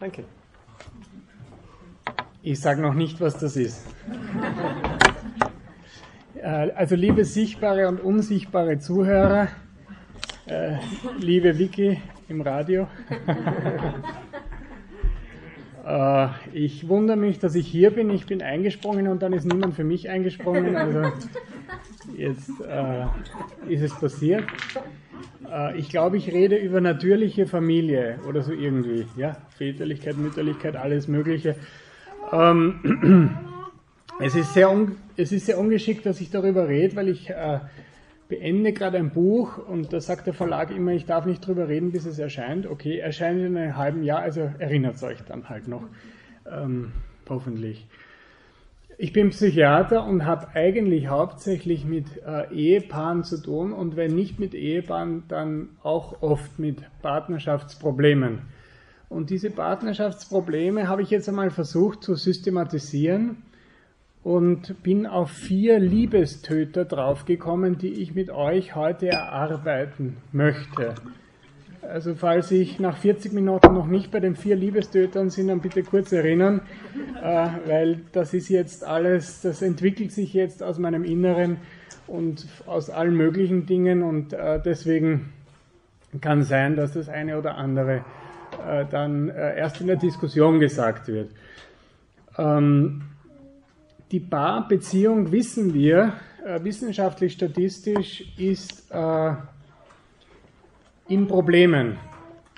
Danke. Ich sage noch nicht, was das ist. Äh, also liebe sichtbare und unsichtbare Zuhörer, äh, liebe Vicky im Radio, äh, ich wundere mich, dass ich hier bin. Ich bin eingesprungen und dann ist niemand für mich eingesprungen. Also jetzt ist es passiert. Ich glaube, ich rede über natürliche Familie oder so irgendwie. Ja, Väterlichkeit, Mütterlichkeit, alles Mögliche. Ähm, es, ist sehr es ist sehr ungeschickt, dass ich darüber rede, weil ich äh, beende gerade ein Buch und da sagt der Verlag immer, ich darf nicht darüber reden, bis es erscheint. Okay, erscheint in einem halben Jahr, also erinnert euch dann halt noch, ähm, hoffentlich. Ich bin Psychiater und habe eigentlich hauptsächlich mit äh, Ehepaaren zu tun und wenn nicht mit Ehepaaren, dann auch oft mit Partnerschaftsproblemen. Und diese Partnerschaftsprobleme habe ich jetzt einmal versucht zu systematisieren und bin auf vier Liebestöter draufgekommen, die ich mit euch heute erarbeiten möchte. Also falls ich nach 40 Minuten noch nicht bei den vier Liebestötern bin, dann bitte kurz erinnern, äh, weil das ist jetzt alles, das entwickelt sich jetzt aus meinem Inneren und aus allen möglichen Dingen und äh, deswegen kann sein, dass das eine oder andere äh, dann äh, erst in der Diskussion gesagt wird. Ähm, die Paarbeziehung, wissen wir, äh, wissenschaftlich statistisch, ist in Problemen.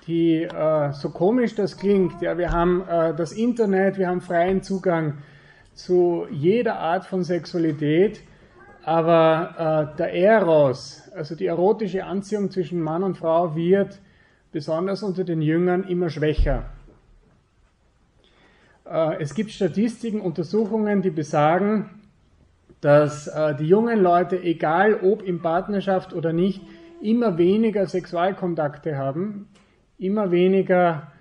Die, so komisch das klingt, ja, wir haben das Internet, wir haben freien Zugang zu jeder Art von Sexualität, aber der Eros, also die erotische Anziehung zwischen Mann und Frau, wird besonders unter den Jüngern, immer schwächer. Äh, es gibt Statistiken, Untersuchungen, die besagen, dass äh, die jungen Leute, egal ob in Partnerschaft oder nicht, immer weniger Sexualkontakte haben, immer weniger,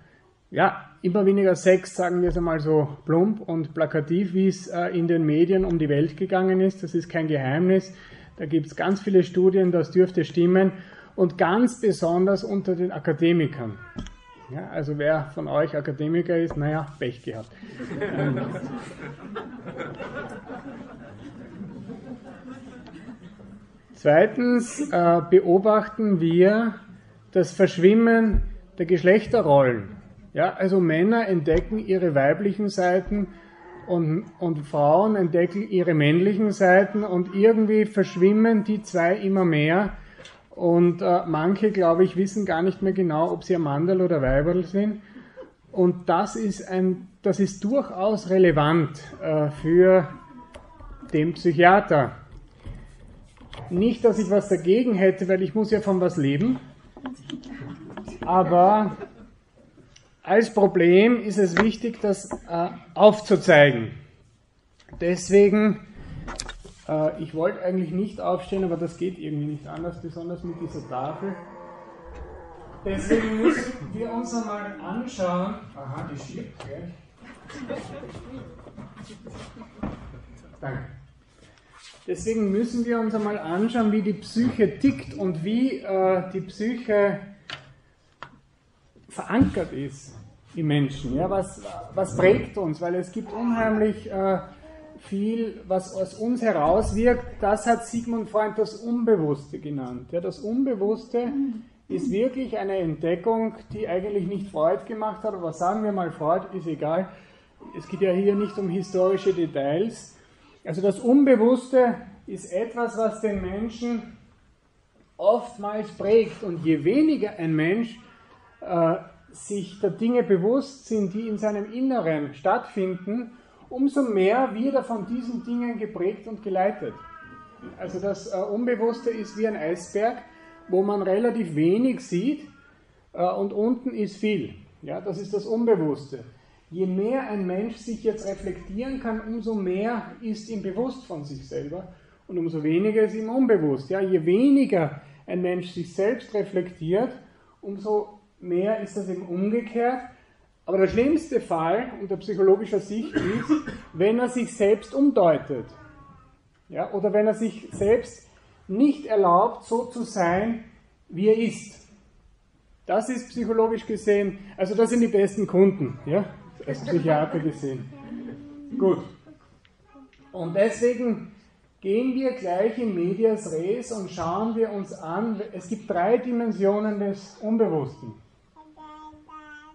ja, immer weniger Sex, sagen wir es einmal so plump und plakativ, wie es äh, in den Medien um die Welt gegangen ist. Das ist kein Geheimnis. Da gibt es ganz viele Studien, das dürfte stimmen und ganz besonders unter den Akademikern. Ja, also wer von euch Akademiker ist, naja, Pech gehabt. Zweitens äh, beobachten wir das Verschwimmen der Geschlechterrollen. Ja, also Männer entdecken ihre weiblichen Seiten und, und Frauen entdecken ihre männlichen Seiten und irgendwie verschwimmen die zwei immer mehr und äh, manche, glaube ich, wissen gar nicht mehr genau, ob sie ein Mandel oder Weiberl sind. Und das ist, ein, das ist durchaus relevant äh, für den Psychiater. Nicht, dass ich was dagegen hätte, weil ich muss ja von was leben. Aber als Problem ist es wichtig, das äh, aufzuzeigen. Deswegen äh, ich wollte eigentlich nicht aufstehen, aber das geht irgendwie nicht anders, besonders mit dieser Tafel. Deswegen müssen wir uns einmal anschauen. Aha, die stirbt gleich. Danke. Deswegen müssen wir uns einmal anschauen, wie die Psyche tickt und wie äh, die Psyche verankert ist im Menschen. Ja, was, was prägt uns? Weil es gibt unheimlich äh, viel, was aus uns herauswirkt, das hat Sigmund Freund das Unbewusste genannt. Ja, das Unbewusste ist wirklich eine Entdeckung, die eigentlich nicht Freud gemacht hat, aber sagen wir mal Freud, ist egal. Es geht ja hier nicht um historische Details. Also das Unbewusste ist etwas, was den Menschen oftmals prägt. Und je weniger ein Mensch äh, sich der Dinge bewusst sind, die in seinem Inneren stattfinden, umso mehr wird er von diesen Dingen geprägt und geleitet. Also das äh, Unbewusste ist wie ein Eisberg, wo man relativ wenig sieht äh, und unten ist viel. Ja, das ist das Unbewusste. Je mehr ein Mensch sich jetzt reflektieren kann, umso mehr ist ihm bewusst von sich selber und umso weniger ist ihm unbewusst. Ja, je weniger ein Mensch sich selbst reflektiert, umso mehr ist das eben umgekehrt aber der schlimmste Fall unter psychologischer Sicht ist, wenn er sich selbst umdeutet. Ja, oder wenn er sich selbst nicht erlaubt, so zu sein, wie er ist. Das ist psychologisch gesehen, also das sind die besten Kunden, ja, als Psychiater gesehen. Gut. Und deswegen gehen wir gleich in Medias Res und schauen wir uns an, es gibt drei Dimensionen des Unbewussten.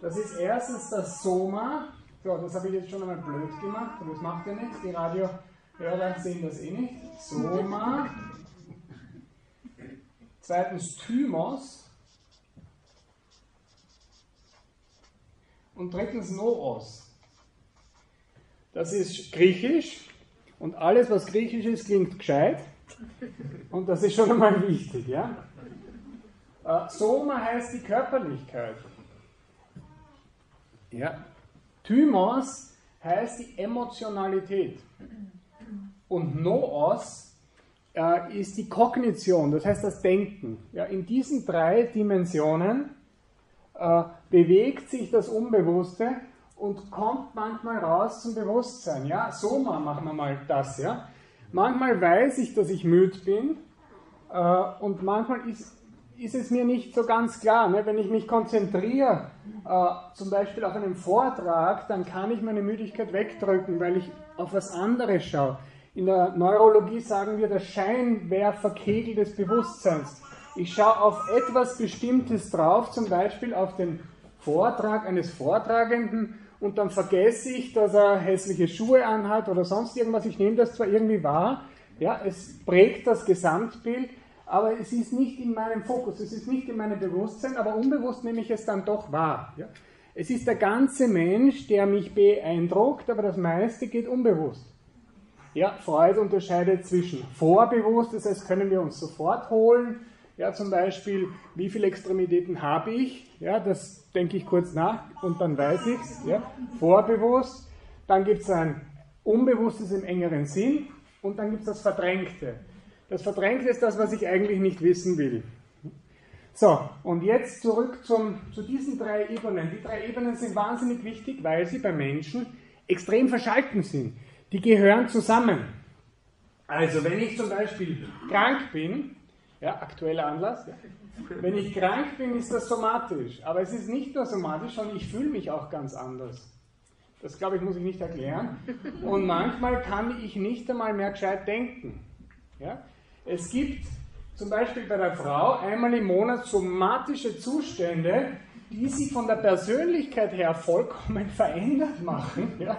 Das ist erstens das Soma, so, das habe ich jetzt schon einmal blöd gemacht, aber das macht ja nichts, die Radiohörer sehen das eh nicht. Soma. Zweitens Thymos. Und drittens Noos. Das ist griechisch und alles, was griechisch ist, klingt gescheit. Und das ist schon einmal wichtig. Ja? Äh, Soma heißt die Körperlichkeit. Ja. Thymos heißt die Emotionalität. Und Noos äh, ist die Kognition, das heißt das Denken. Ja, in diesen drei Dimensionen äh, bewegt sich das Unbewusste und kommt manchmal raus zum Bewusstsein. Ja, so machen wir mal das. Ja. Manchmal weiß ich, dass ich müde bin äh, und manchmal ist, ist es mir nicht so ganz klar. Ne? Wenn ich mich konzentriere, äh, zum Beispiel auf einen Vortrag, dann kann ich meine Müdigkeit wegdrücken, weil ich auf was anderes schaue. In der Neurologie sagen wir der Scheinwerferkegel des Bewusstseins. Ich schaue auf etwas Bestimmtes drauf, zum Beispiel auf den Vortrag eines Vortragenden und dann vergesse ich, dass er hässliche Schuhe anhat oder sonst irgendwas. Ich nehme das zwar irgendwie wahr, ja, es prägt das Gesamtbild, aber es ist nicht in meinem Fokus, es ist nicht in meinem Bewusstsein, aber unbewusst nehme ich es dann doch wahr. Ja. Es ist der ganze Mensch, der mich beeindruckt, aber das meiste geht unbewusst. Ja, Freud unterscheidet zwischen vorbewusst, das heißt, können wir uns sofort holen. Ja, zum Beispiel, wie viele Extremitäten habe ich? Ja, das denke ich kurz nach und dann weiß ich es. Ja, vorbewusst. Dann gibt es ein Unbewusstes im engeren Sinn und dann gibt es das Verdrängte. Das Verdrängte ist das, was ich eigentlich nicht wissen will. So, und jetzt zurück zum, zu diesen drei Ebenen. Die drei Ebenen sind wahnsinnig wichtig, weil sie bei Menschen extrem verschalten sind. Die gehören zusammen. Also, wenn ich zum Beispiel krank bin, ja, aktueller Anlass, ja, wenn ich krank bin, ist das somatisch. Aber es ist nicht nur somatisch, sondern ich fühle mich auch ganz anders. Das, glaube ich, muss ich nicht erklären. Und manchmal kann ich nicht einmal mehr gescheit denken. Ja? Es gibt zum Beispiel bei der Frau einmal im Monat somatische Zustände, die sie von der Persönlichkeit her vollkommen verändert machen. Ja?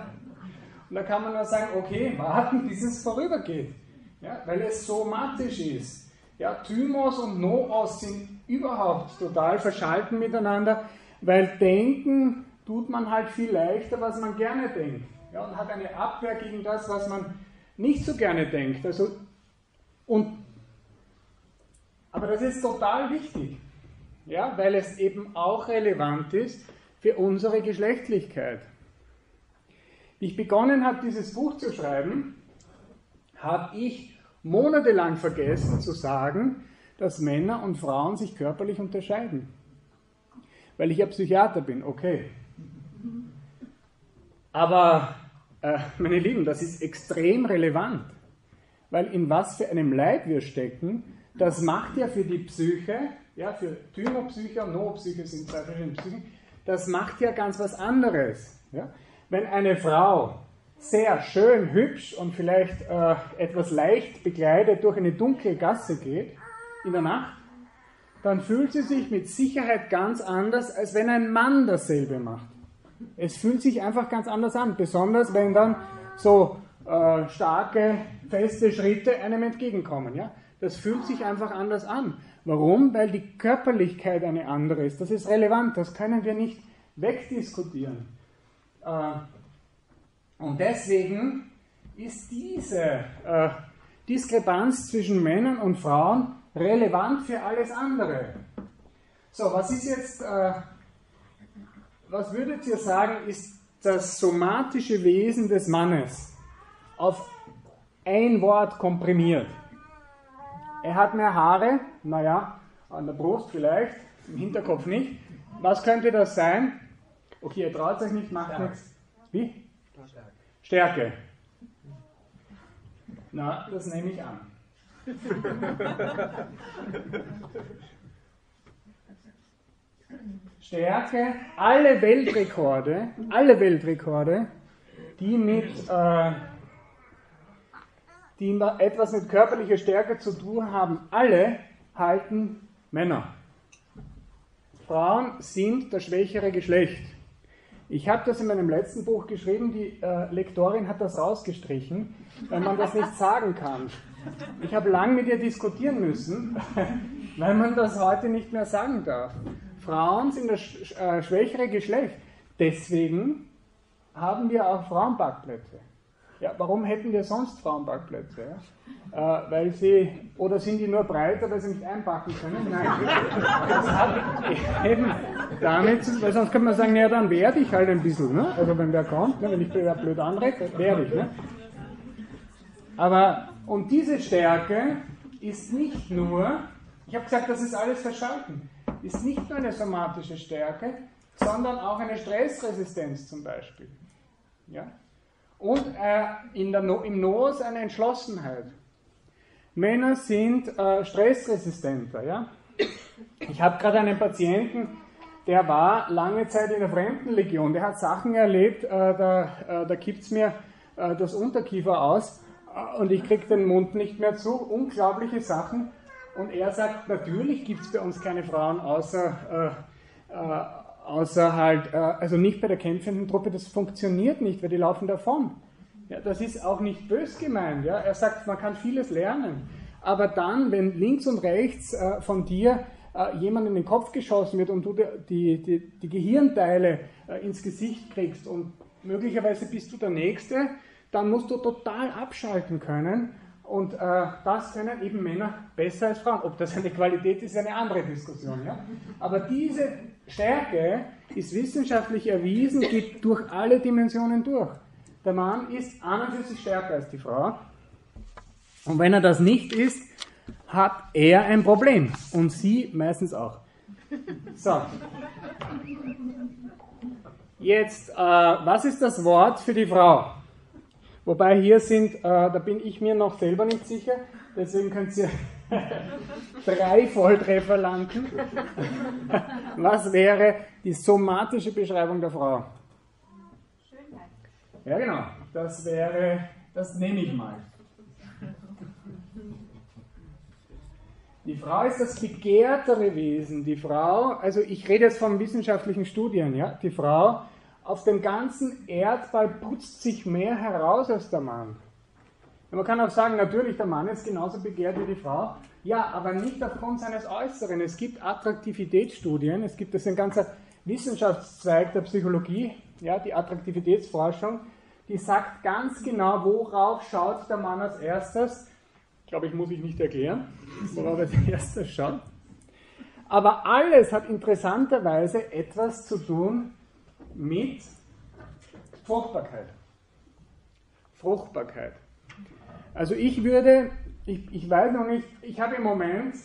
Und da kann man nur sagen, okay, warten, bis es vorübergeht. Ja? Weil es somatisch ist. Ja, Thymos und Noos sind überhaupt total verschalten miteinander, weil denken tut man halt viel leichter, was man gerne denkt. Ja, und hat eine Abwehr gegen das, was man nicht so gerne denkt. Also und, aber das ist total wichtig, ja, weil es eben auch relevant ist für unsere Geschlechtlichkeit. Wie ich begonnen habe, dieses Buch zu schreiben, habe ich monatelang vergessen zu sagen, dass Männer und Frauen sich körperlich unterscheiden. Weil ich ja Psychiater bin, okay. Aber, äh, meine Lieben, das ist extrem relevant weil in was für einem Leib wir stecken, das macht ja für die Psyche, ja, für Thymopsyche und Noopsyche sind zwei verschiedene Psychen, das macht ja ganz was anderes. Ja? Wenn eine Frau sehr schön, hübsch und vielleicht äh, etwas leicht bekleidet durch eine dunkle Gasse geht in der Nacht, dann fühlt sie sich mit Sicherheit ganz anders, als wenn ein Mann dasselbe macht. Es fühlt sich einfach ganz anders an, besonders wenn dann so äh, starke, feste Schritte einem entgegenkommen. Ja? Das fühlt sich einfach anders an. Warum? Weil die Körperlichkeit eine andere ist. Das ist relevant, das können wir nicht wegdiskutieren. Äh, und deswegen ist diese äh, Diskrepanz zwischen Männern und Frauen relevant für alles andere. So, was ist jetzt, äh, was würdet ihr sagen, ist das somatische Wesen des Mannes? auf ein Wort komprimiert. Er hat mehr Haare, naja, an der Brust vielleicht, im Hinterkopf nicht. Was könnte das sein? Okay, ihr traut euch nicht, macht nichts. Wie? Stärke. Na, das nehme ich an. Stärke, alle Weltrekorde, alle Weltrekorde, die mit, äh, die etwas mit körperlicher Stärke zu tun haben, alle halten Männer. Frauen sind das schwächere Geschlecht. Ich habe das in meinem letzten Buch geschrieben, die äh, Lektorin hat das rausgestrichen, weil man das nicht sagen kann. Ich habe lang mit ihr diskutieren müssen, weil man das heute nicht mehr sagen darf. Frauen sind das äh, schwächere Geschlecht. Deswegen haben wir auch Frauenparkplätze. Ja, warum hätten wir sonst Frauenparkplätze? Ja? Äh, weil sie, oder sind die nur breiter, weil sie nicht einpacken können? Nein. Das hat eben damit, weil sonst könnte man sagen, ja, dann werde ich halt ein bisschen. Ne? Also wenn wer kommt, ne? wenn ich wer blöd anrede, werde ich. Ne? Aber, und diese Stärke ist nicht nur, ich habe gesagt, das ist alles verschalten, ist nicht nur eine somatische Stärke, sondern auch eine Stressresistenz zum Beispiel. Ja? Und äh, in der no im Nos eine Entschlossenheit. Männer sind äh, stressresistenter. Ja? Ich habe gerade einen Patienten, der war lange Zeit in der Fremdenlegion. Der hat Sachen erlebt, äh, da, äh, da kippt es mir äh, das Unterkiefer aus äh, und ich kriege den Mund nicht mehr zu. Unglaubliche Sachen. Und er sagt, natürlich gibt es bei uns keine Frauen außer außer halt, äh, also nicht bei der kämpfenden Truppe, das funktioniert nicht, weil die laufen davon. Ja, das ist auch nicht bös gemeint. Ja? Er sagt, man kann vieles lernen. Aber dann, wenn links und rechts äh, von dir äh, jemand in den Kopf geschossen wird und du die, die, die Gehirnteile äh, ins Gesicht kriegst und möglicherweise bist du der Nächste, dann musst du total abschalten können. Und äh, das können eben Männer besser als Frauen. Ob das eine Qualität ist, ist eine andere Diskussion. Ja? Aber diese Stärke ist wissenschaftlich erwiesen, geht durch alle Dimensionen durch. Der Mann ist an und für sich stärker als die Frau. Und wenn er das nicht ist, hat er ein Problem. Und sie meistens auch. So. Jetzt, äh, was ist das Wort für die Frau? Wobei hier sind, äh, da bin ich mir noch selber nicht sicher, deswegen könnt ihr drei Volltreffer landen. Was wäre die somatische Beschreibung der Frau? Schönheit. Ja, genau. Das wäre, das nehme ich mal. Die Frau ist das begehrtere Wesen. Die Frau, also ich rede jetzt von wissenschaftlichen Studien, ja, die Frau auf dem ganzen Erdball putzt sich mehr heraus als der Mann. Man kann auch sagen, natürlich, der Mann ist genauso begehrt wie die Frau. Ja, aber nicht aufgrund seines Äußeren. Es gibt Attraktivitätsstudien, es gibt das ein ganzer Wissenschaftszweig der Psychologie, ja, die Attraktivitätsforschung, die sagt ganz genau, worauf schaut der Mann als erstes. Ich glaube, ich muss ich nicht erklären, worauf er als erstes schaut. Aber alles hat interessanterweise etwas zu tun mit Fruchtbarkeit. Fruchtbarkeit. Also ich würde, ich, ich weiß noch nicht, ich habe im Moment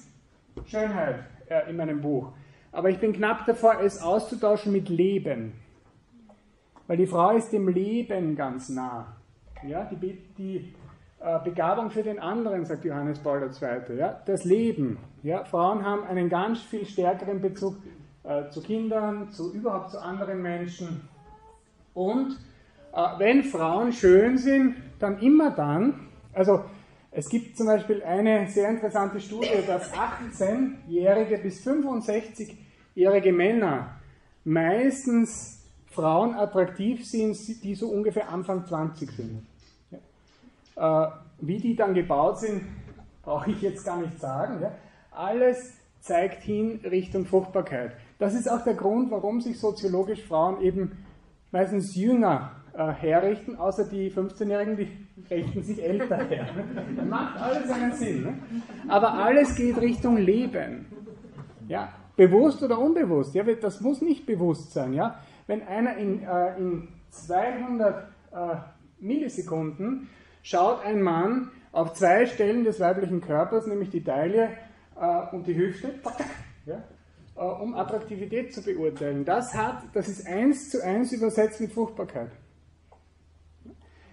Schönheit äh, in meinem Buch, aber ich bin knapp davor, es auszutauschen mit Leben. Weil die Frau ist dem Leben ganz nah. Ja, die, die äh, Begabung für den anderen, sagt Johannes Paul II. Ja, das Leben. Ja, Frauen haben einen ganz viel stärkeren Bezug äh, zu Kindern, zu überhaupt zu anderen Menschen. Und äh, wenn Frauen schön sind, dann immer dann, also es gibt zum Beispiel eine sehr interessante Studie, dass 18-jährige bis 65-jährige Männer meistens Frauen attraktiv sind, die so ungefähr Anfang 20 sind. Ja. Äh, wie die dann gebaut sind, brauche ich jetzt gar nicht sagen. Ja. Alles zeigt hin Richtung Fruchtbarkeit. Das ist auch der Grund, warum sich soziologisch Frauen eben meistens jünger äh, herrichten, außer die 15-Jährigen, die richten sich älter her. Macht alles einen Sinn. Ne? Aber alles geht Richtung Leben. Ja, bewusst oder unbewusst. Ja, das muss nicht bewusst sein. Ja? Wenn einer in, äh, in 200 äh, Millisekunden schaut ein Mann auf zwei Stellen des weiblichen Körpers, nämlich die Taille äh, und die Hüfte, ja, äh, um Attraktivität zu beurteilen. Das hat, das ist eins zu eins übersetzt mit Fruchtbarkeit.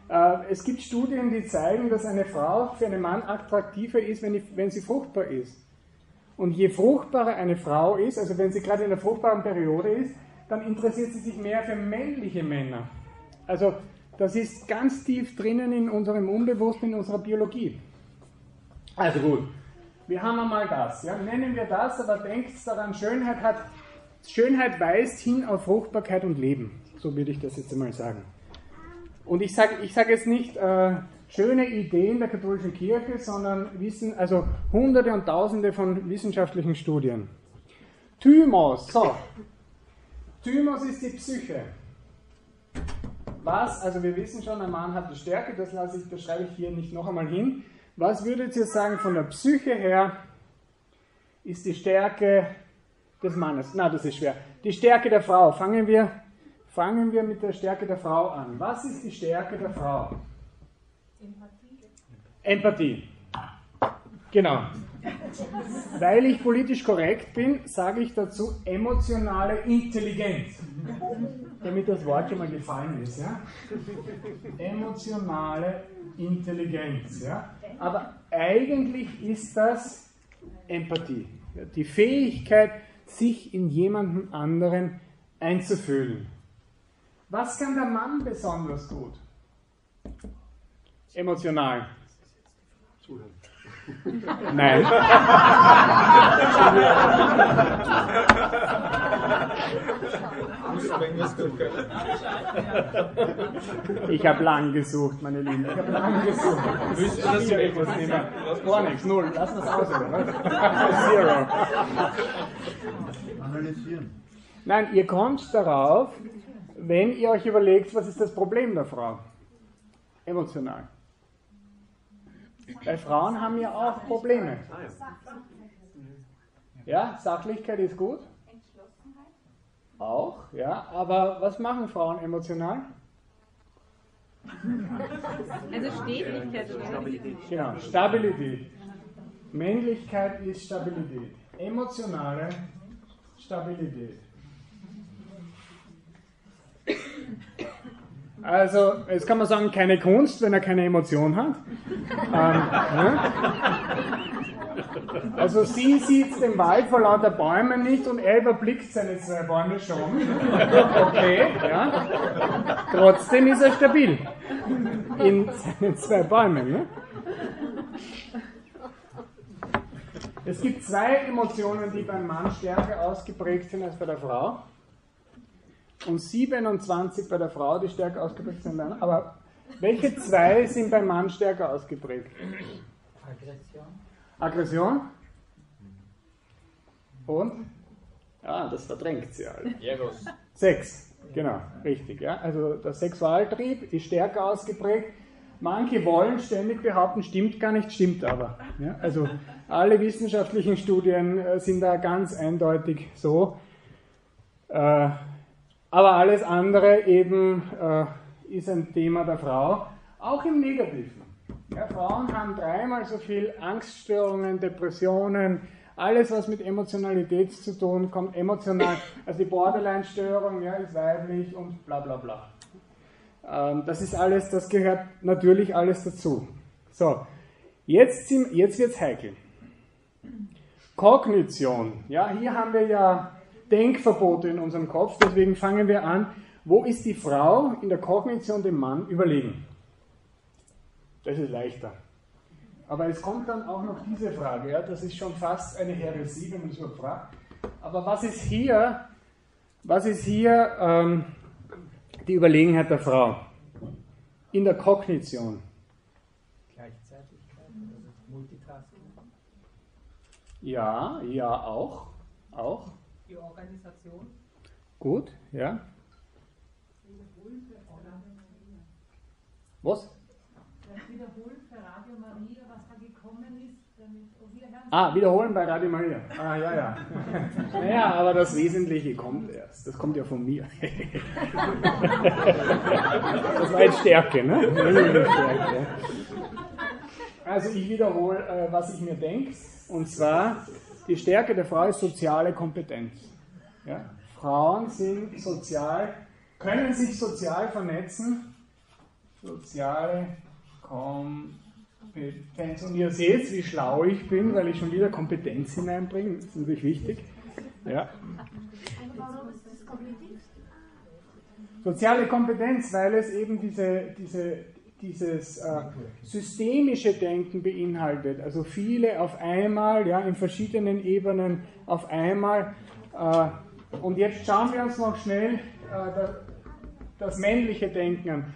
Äh, es gibt Studien, die zeigen, dass eine Frau für einen Mann attraktiver ist, wenn, sie fruchtbar ist. Und je fruchtbarer eine Frau ist, also wenn sie gerade in der fruchtbaren Periode ist, dann interessiert sie sich mehr für männliche Männer. Also das ist ganz tief drinnen in unserem Unbewussten, in unserer Biologie. Also gut, wir haben einmal das. Ja? Nennen wir das, aber denkt daran, Schönheit hat, Schönheit weist hin auf Fruchtbarkeit und Leben. So würde ich das jetzt einmal sagen. Und ich sage ich sag jetzt nicht äh, schöne Ideen der katholischen Kirche, sondern Wissen, also hunderte und tausende von wissenschaftlichen Studien. Thymos, so. Thymos ist die Psyche. Was, also wir wissen schon, ein Mann hat die Stärke, das, lasse ich, das schreibe ich hier nicht noch einmal hin. Was würdet ihr sagen, von der Psyche her ist die Stärke des Mannes? Na, das ist schwer. Die Stärke der Frau. Fangen wir, fangen wir mit der Stärke der Frau an. Was ist die Stärke der Frau? Empathie. Empathie. Genau. Weil ich politisch korrekt bin, sage ich dazu emotionale Intelligenz. Damit das Wort schon mal gefallen ist. Ja? Emotionale Intelligenz. Ja? Aber eigentlich ist das Empathie. Die Fähigkeit, sich in jemanden anderen einzufühlen. Was kann der Mann besonders gut? Emotional. Zuhören. Nein. Ich habe lang gesucht, meine Lieben. Ich habe lang gesucht. Müsst ihr das etwas nehmen? Gar nichts, null. Lass das aus, Zero. Analysieren. Nein, ihr kommt darauf, wenn ihr euch überlegt, was ist das Problem der Frau? Emotional. Weil Frauen haben ja auch Probleme. Ja, Sachlichkeit ist gut. Auch, ja. Aber was machen Frauen emotional? Also Stetigkeit. Stabilität. Genau, Stabilität. Männlichkeit ist Stabilität. Emotionale Stabilität. Also, jetzt kann man sagen, keine Kunst, wenn er keine Emotion hat. ähm, ja? Also sie sieht den Wald vor lauter Bäumen nicht und er überblickt seine zwei Bäume schon. Okay, ja. Trotzdem ist er stabil in seinen zwei Bäumen. Ne? Es gibt zwei Emotionen, die beim Mann stärker ausgeprägt sind als bei der Frau und 27 bei der Frau, die stärker ausgeprägt sind. Aber welche zwei sind beim Mann stärker ausgeprägt? Aggression. Aggression? Und? Ja, das verdrängt sie alle. Eros. Sex, genau, richtig. Ja? Also der Sexualtrieb ist stärker ausgeprägt. Manche wollen ständig behaupten, stimmt gar nicht, stimmt aber. Ja? Also alle wissenschaftlichen Studien äh, sind da ganz eindeutig so. Äh, aber alles andere eben äh, ist ein Thema der Frau, auch im Negativen. Ja, Frauen haben dreimal so viel Angststörungen, Depressionen, alles was mit Emotionalität zu tun kommt, emotional, also die Borderline-Störung ja, ist weiblich und bla bla bla. Ähm, das ist alles, das gehört natürlich alles dazu. So, jetzt, jetzt wird es heikel. Kognition, ja, hier haben wir ja Denkverbote in unserem Kopf. Deswegen fangen wir an, wo ist die Frau in der Kognition dem Mann überlegen? Das ist leichter. Aber es kommt dann auch noch diese Frage, ja, das ist schon fast eine Heresie, wenn man so fragt. Aber was ist hier, was ist hier ähm, die Überlegenheit der Frau? In der Kognition. Gleichzeitigkeit, Multitasking. Ja, ja, auch. Auch die Organisation. Gut, ja. Was? Wiederholen für Radio Maria, was da gekommen ist. Ah, wiederholen bei Radio Maria. Ah, ja, ja. Naja, aber das Wesentliche kommt erst. Das kommt ja von mir. Das war jetzt Stärke, ne? Also ich wiederhole, äh, was ich mir denke. Und zwar, die Stärke der Frau ist soziale Kompetenz. Ja? Frauen sind sozial, können sich sozial vernetzen. Soziale Kompetenz. Und ihr seht, wie schlau ich bin, weil ich schon wieder Kompetenz hineinbringe. Das ist natürlich wichtig. Ja. Soziale Kompetenz, weil es eben diese, diese, dieses äh, systemische Denken beinhaltet. Also viele auf einmal, ja, in verschiedenen Ebenen auf einmal. Äh, und jetzt schauen wir uns noch schnell äh, das, das männliche Denken an.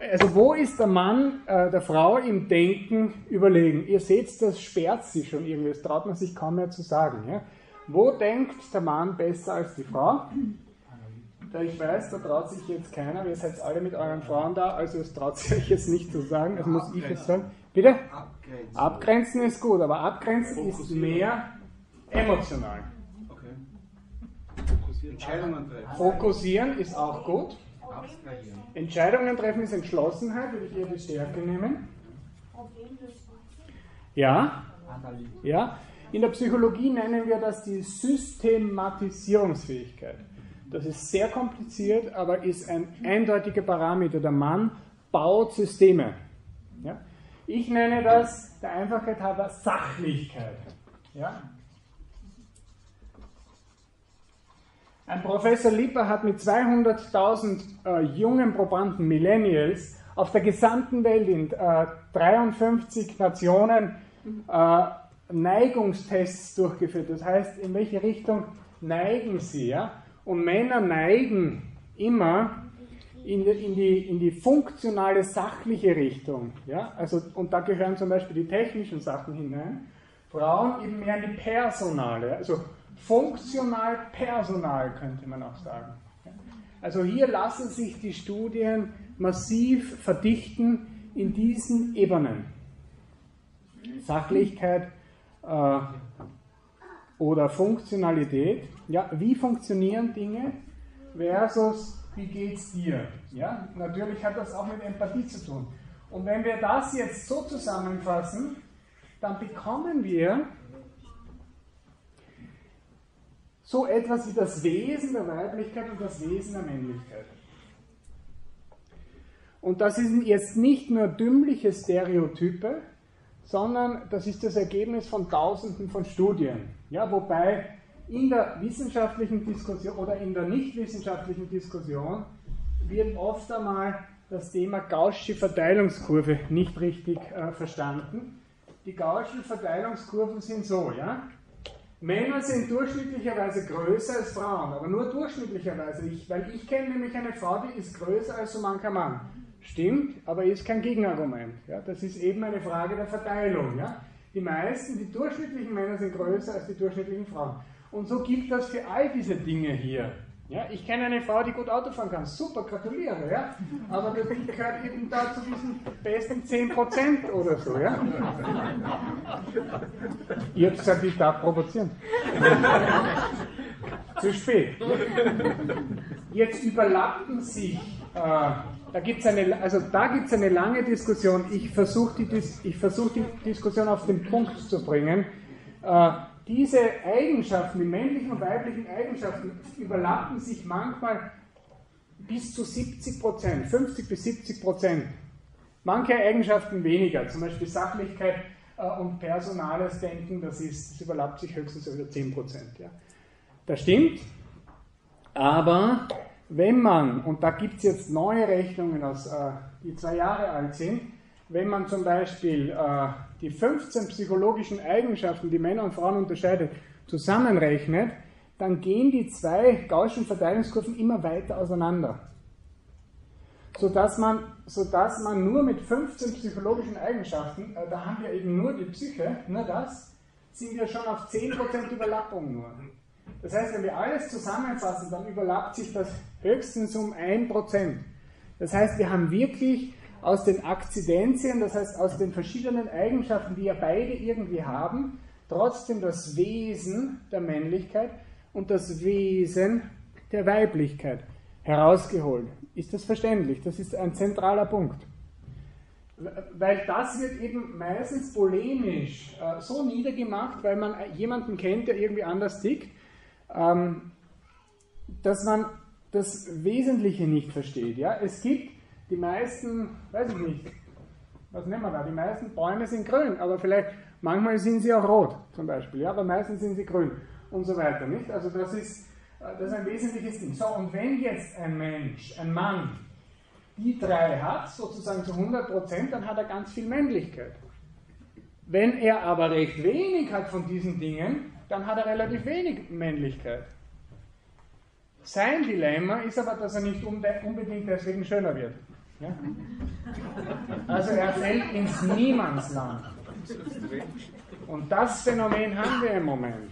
Also wo ist der Mann äh, der Frau im Denken überlegen? Ihr seht, das sperrt sich schon irgendwie, das traut man sich kaum mehr zu sagen. Ja? Wo denkt der Mann besser als die Frau? Da ich weiß, da traut sich jetzt keiner, ihr seid alle mit euren Frauen da, also es traut sich euch jetzt nicht zu sagen, das muss ich jetzt sagen. Bitte? Abgrenzen. Abgrenzen ist gut, aber abgrenzen ist mehr emotional. Fokussieren. Fokussieren ist auch gut. Entscheidungen treffen ist Entschlossenheit, würde ich eher die Stärke nehmen. Ja, ja. In der Psychologie nennen wir das die Systematisierungsfähigkeit. Das ist sehr kompliziert, aber ist ein eindeutiger Parameter. Der Mann baut Systeme. Ja? Ich nenne das der Einfachheit halber Sachlichkeit. Ja? Ein Professor Lipper hat mit 200.000 äh, jungen Probanden, Millennials, auf der gesamten Welt in äh, 53 Nationen äh, Neigungstests durchgeführt. Das heißt, in welche Richtung neigen sie? Ja? Und Männer neigen immer in die, in die, in die funktionale, sachliche Richtung. Ja? Also, und da gehören zum Beispiel die technischen Sachen hinein. Frauen eben mehr in die personale. Also funktional personal, könnte man auch sagen. Also hier lassen sich die Studien massiv verdichten in diesen Ebenen. Sachlichkeit äh, oder Funktionalität. Ja, wie funktionieren Dinge versus wie geht es dir? Ja, natürlich hat das auch mit Empathie zu tun. Und wenn wir das jetzt so zusammenfassen, dann bekommen wir so etwas wie das Wesen der Weiblichkeit und das Wesen der Männlichkeit. Und das sind jetzt nicht nur dümmliche Stereotype, sondern das ist das Ergebnis von Tausenden von Studien. Ja, wobei in der wissenschaftlichen Diskussion oder in der nicht wissenschaftlichen Diskussion wird oft einmal das Thema Gaußsche Verteilungskurve nicht richtig äh, verstanden. Die Gaußschen Verteilungskurven sind so, ja? Männer sind durchschnittlicherweise größer als Frauen, aber nur durchschnittlicherweise. Ich, weil ich kenne nämlich eine Frau, die ist größer als so mancher Mann. Stimmt, aber ist kein Gegenargument. Ja? Das ist eben eine Frage der Verteilung. Ja? Die meisten, die durchschnittlichen Männer sind größer als die durchschnittlichen Frauen. Und so gilt das für all diese Dinge hier. Ja, ich kenne eine Frau, die gut Auto fahren kann. Super, gratuliere. Ja? Aber das gehört eben da zu diesen besten 10% oder so. Ja? Ich habe gesagt, ich darf provozieren. zu spät. Jetzt überlappen sich, äh, da gibt es eine, also eine lange Diskussion. Ich versuche die, versuch die Diskussion auf den Punkt zu bringen. Äh, diese Eigenschaften, die männlichen und weiblichen Eigenschaften, überlappen sich manchmal bis zu 70 Prozent, 50 bis 70 Prozent. Manche Eigenschaften weniger, zum Beispiel Sachlichkeit äh, und personales Denken, das, ist, das überlappt sich höchstens über 10 Prozent. Ja. Das stimmt, aber wenn man, und da gibt es jetzt neue Rechnungen, aus, äh, die zwei Jahre alt sind, wenn man zum Beispiel äh, die 15 psychologischen Eigenschaften, die Männer und Frauen unterscheidet, zusammenrechnet, dann gehen die zwei Gaußschen Verteilungskurven immer weiter auseinander. Sodass man, sodass man nur mit 15 psychologischen Eigenschaften, äh, da haben wir eben nur die Psyche, nur das, sind wir schon auf 10% Überlappung nur. Das heißt, wenn wir alles zusammenfassen, dann überlappt sich das höchstens um 1%. Das heißt, wir haben wirklich aus den Akzidenzien, das heißt aus den verschiedenen Eigenschaften, die ja beide irgendwie haben, trotzdem das Wesen der Männlichkeit und das Wesen der Weiblichkeit herausgeholt. Ist das verständlich? Das ist ein zentraler Punkt. Weil das wird eben meistens polemisch äh, so niedergemacht, weil man jemanden kennt, der irgendwie anders tickt, ähm, dass man das Wesentliche nicht versteht. Ja? Es gibt die meisten, weiß ich nicht, Was nehmen wir da? Die meisten Bäume sind grün, aber vielleicht, manchmal sind sie auch rot zum Beispiel, ja, aber meistens sind sie grün und so weiter, nicht? Also das ist, äh, das ist ein wesentliches Ding. So, und wenn jetzt ein Mensch, ein Mann, die drei hat, sozusagen zu 100 Prozent, dann hat er ganz viel Männlichkeit. Wenn er aber recht wenig hat von diesen Dingen, dann hat er relativ wenig Männlichkeit. Sein Dilemma ist aber, dass er nicht unbedingt deswegen schöner wird. Ja? Also er fällt ins Niemandsland. Und das Phänomen haben wir im Moment.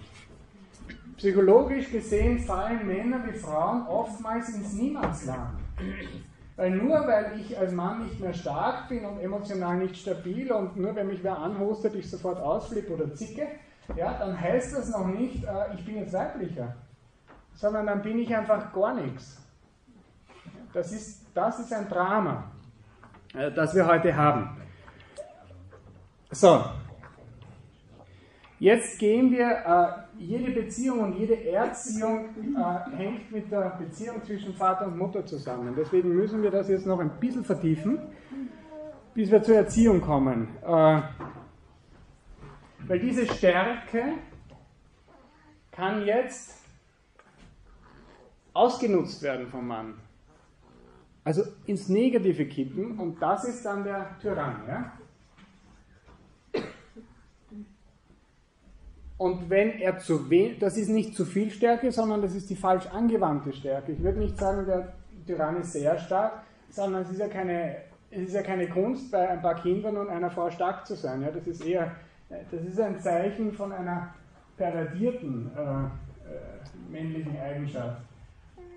Psychologisch gesehen fallen Männer wie Frauen oftmals ins Niemandsland. Weil nur weil ich als Mann nicht mehr stark bin und emotional nicht stabil und nur wenn mich wer anhostet, ich sofort ausflippe oder zicke, ja, dann heißt das noch nicht, äh, ich bin jetzt weiblicher, sondern dann bin ich einfach gar nichts. Das ist, das ist ein Drama, äh, das wir heute haben. So, jetzt gehen wir, äh, jede Beziehung und jede Erziehung äh, hängt mit der Beziehung zwischen Vater und Mutter zusammen. Deswegen müssen wir das jetzt noch ein bisschen vertiefen, bis wir zur Erziehung kommen. Weil diese Stärke kann jetzt ausgenutzt werden vom Mann. Also ins Negative kippen und das ist dann der Tyrann. Ja? Und wenn er zu wenig, das ist nicht zu viel Stärke, sondern das ist die falsch angewandte Stärke. Ich würde nicht sagen, der Tyrann ist sehr stark, sondern es ist ja keine, es ist ja keine Kunst, bei ein paar Kindern und einer Frau stark zu sein. Ja, das ist eher, das ist ein Zeichen von einer pervertierten äh, äh, männlichen Eigenschaft.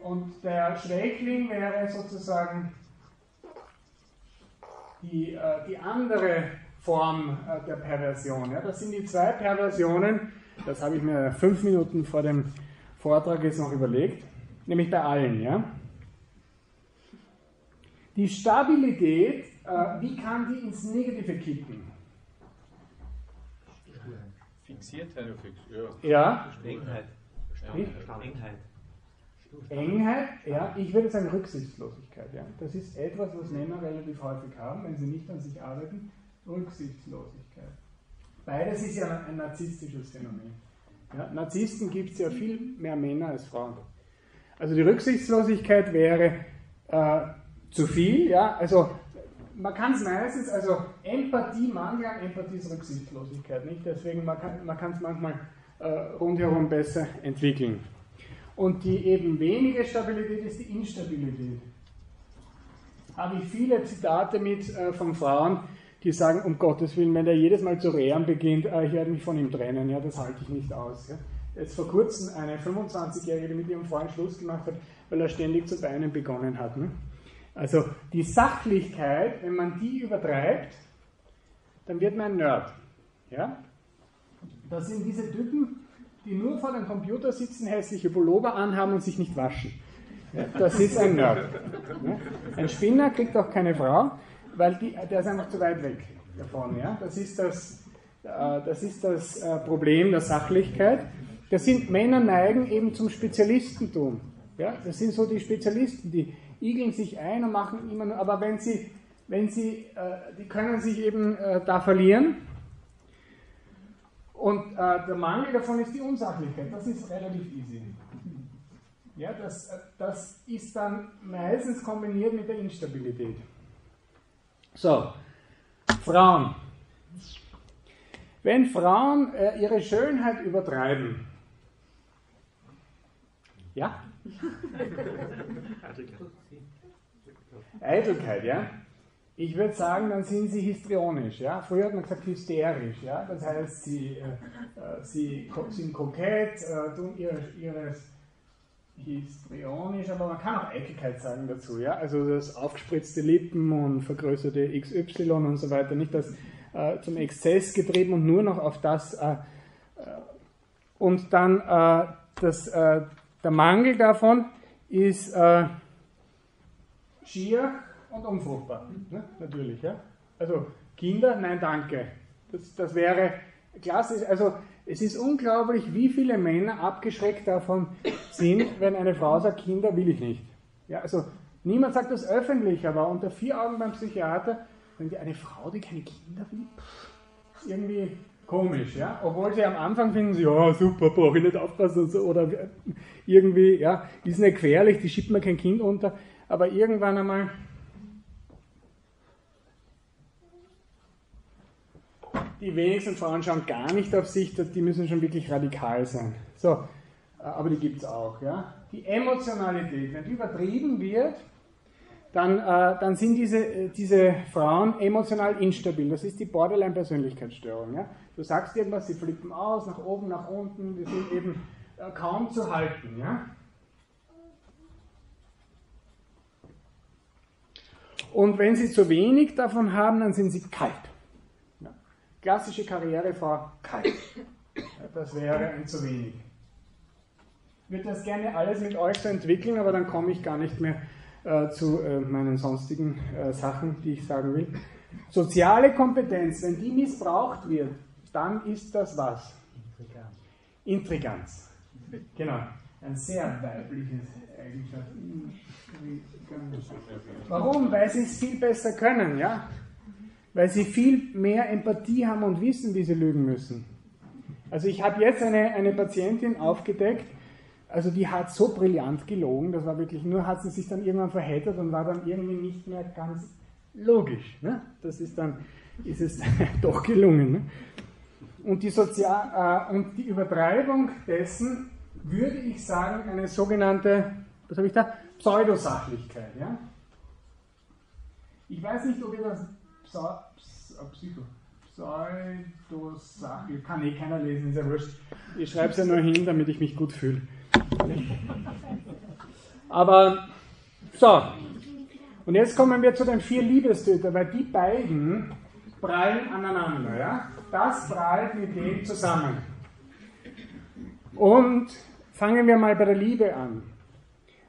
Und der Schwächling wäre sozusagen die, äh, die andere Form äh, der Perversion. Ja, das sind die zwei Perversionen, das habe ich mir fünf Minuten vor dem Vortrag jetzt noch überlegt, nämlich bei allen. Ja. Die Stabilität, äh, wie kann die ins Negative kippen? Fixiertheit. Ja. ja. Engheit. Engheit. Engheit, ja, ich würde sagen Rücksichtslosigkeit. Ja. Das ist etwas, was Männer relativ häufig haben, wenn sie nicht an sich arbeiten. Rücksichtslosigkeit. Beides ist ja ein narzisstisches Phänomen. Ja, Narzissten gibt es ja viel mehr Männer als Frauen. Also die Rücksichtslosigkeit wäre äh, zu viel, ja, also man kann es meistens, also Empathie, Mangel an Empathie ist Rücksichtslosigkeit, nicht? Deswegen man kann man es manchmal äh, rundherum besser entwickeln. Und die eben wenige Stabilität ist die Instabilität. Habe ich viele Zitate mit äh, von Frauen, die sagen, um Gottes Willen, wenn er jedes Mal zu rehren beginnt, äh, ich werde mich von ihm trennen, ja, das halte ich nicht aus. Ja. Jetzt vor kurzem eine 25-Jährige, die mit ihrem Freund Schluss gemacht hat, weil er ständig zu weinen begonnen hat. Ne? Also die Sachlichkeit, wenn man die übertreibt, dann wird man ein Nerd. Ja? Das sind diese Typen, die nur vor dem Computer sitzen, hässliche Pullover anhaben und sich nicht waschen. Das ist ein Nerd. Ein Spinner kriegt auch keine Frau, weil die, der ist einfach zu weit weg davon. Ja? Das ist das, äh, das, ist das äh, Problem der Sachlichkeit. Das sind Männer neigen eben zum Spezialistentum. Ja? Das sind so die Spezialisten, die igeln sich ein und machen immer nur, aber wenn sie, wenn sie, äh, die können sich eben äh, da verlieren. Und äh, der Mangel davon ist die Unsachlichkeit. Das ist relativ easy. Ja, das, das ist dann meistens kombiniert mit der Instabilität. So, Frauen. Wenn Frauen äh, ihre Schönheit übertreiben, ja? Eitelkeit, ja? Ich würde sagen, dann sind sie histrionisch. Ja? Früher hat man gesagt hysterisch. Ja? Das heißt, sie, äh, äh sie sind kokett, äh, tun ihre, ihres histrionisch, aber man kann auch Eitelkeit sagen dazu. Ja? Also das aufgespritzte Lippen und vergrößerte XY und so weiter. Nicht das äh, zum Exzess getrieben und nur noch auf das. Äh, äh und dann das, der Mangel davon ist schier und unfruchtbar. Ne? Natürlich. Ja? Also Kinder, nein, danke. Das, das wäre klassisch. Also es ist unglaublich, wie viele Männer abgeschreckt davon sind, wenn eine Frau sagt, Kinder will ich nicht. Ja, also niemand sagt das öffentlich, aber unter vier Augen beim Psychiater Wenn die eine Frau, die keine Kinder will, irgendwie komisch, ja. Obwohl sie am Anfang finden, sie, ja super, brauche ich nicht aufpassen und so, oder irgendwie, ja, ist nicht gefährlich, die schiebt mir kein Kind unter, aber irgendwann einmal die wenigsten Frauen schauen gar nicht auf sich, die müssen schon wirklich radikal sein. So, aber die gibt es auch. Ja? Die Emotionalität, wenn die übertrieben wird, dann, äh, dann sind diese, äh, diese Frauen emotional instabil. Das ist die Borderline-Persönlichkeitsstörung. Ja? Du sagst irgendwas, sie flippen aus, nach oben, nach unten, die sind eben äh, kaum zu halten. Ja? Und wenn sie zu wenig davon haben, dann sind sie kalt. Ja? Klassische Karrierefrau, kalt. Das wäre ein zu wenig. Ich würde das gerne alles mit euch so entwickeln, aber dann komme ich gar nicht mehr äh, zu äh, meinen sonstigen äh, Sachen, die ich sagen will. Soziale Kompetenz, wenn die missbraucht wird, dann ist das was? Intriganz. Genau. Ein sehr weibliches Eigenschaft. Warum? Weil sie es viel besser können, ja? Weil sie viel mehr Empathie haben und wissen, wie sie lügen müssen. Also ich habe jetzt eine, eine Patientin aufgedeckt, also die hat so brillant gelogen, das war wirklich, nur hat sie sich dann irgendwann verheddert und war dann irgendwie nicht mehr ganz logisch. Ne? Das ist dann, ist es doch gelungen. Ne? Und, die Sozial, äh, und die Übertreibung dessen würde ich sagen, eine sogenannte, was habe ich da? Pseudosachlichkeit. Ja? Ich weiß nicht, ob ihr das Psa Psycho, Pseudosachlichkeit, kann eh keiner lesen, ist ja wurscht. Ich schreibe es ja nur hin, damit ich mich gut fühle. Aber so, und jetzt kommen wir zu den vier Liebestötern, weil die beiden prallen aneinander. Ja? Das prallt mit dem zusammen. Und fangen wir mal bei der Liebe an.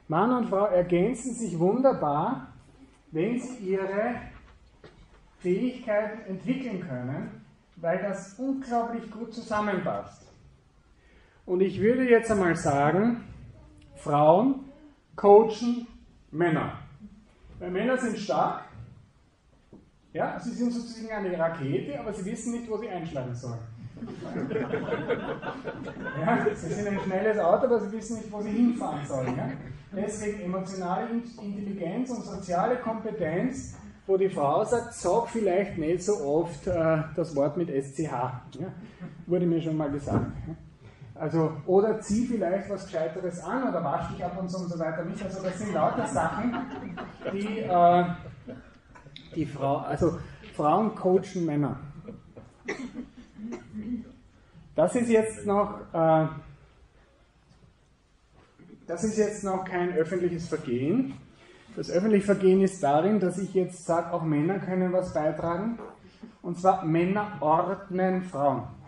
Mann und Frau ergänzen sich wunderbar, wenn sie ihre Fähigkeiten entwickeln können, weil das unglaublich gut zusammenpasst. Und ich würde jetzt einmal sagen, Frauen coachen Männer. Weil Männer sind stark, ja, sie sind sozusagen eine Rakete, aber sie wissen nicht, wo sie einschlagen sollen. ja, sie sind ein schnelles Auto, aber sie wissen nicht, wo sie hinfahren sollen. Ja? Deswegen emotionale Intelligenz und soziale Kompetenz, wo die Frau sagt, sag vielleicht nicht so oft äh, das Wort mit SCH. Ja? Wurde mir schon mal gesagt. Ja? Also, oder zieh vielleicht was Gescheiteres an oder wasch dich ab und so und so weiter nicht. Also das sind lauter Sachen, die äh, die Frau, also Frauen coachen Männer. Das ist jetzt noch, äh, das ist jetzt noch kein öffentliches Vergehen. Das öffentliche Vergehen ist darin, dass ich jetzt sage, auch Männer können was beitragen. Und zwar Männer ordnen Frauen.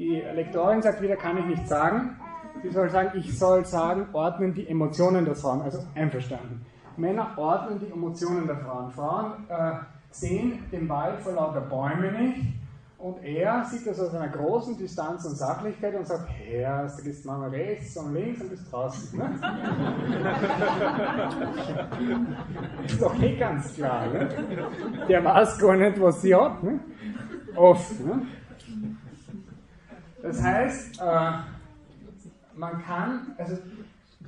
Die Lektorin sagt wieder, kann ich nicht sagen. Sie soll sagen, ich soll sagen, ordnen die Emotionen der Frauen, also einverstanden. Männer ordnen die Emotionen der Frauen. Frauen äh, sehen den Wald vor lauter Bäume nicht und er sieht das aus einer großen Distanz und Sachlichkeit und sagt, Herr, du gehst mal rechts und links und bist draußen. Ne? ist doch eh ganz klar. Ne? Der weiß gar nicht, was sie hat. Ne? Oft. Ne? Das heißt, äh, man kann, also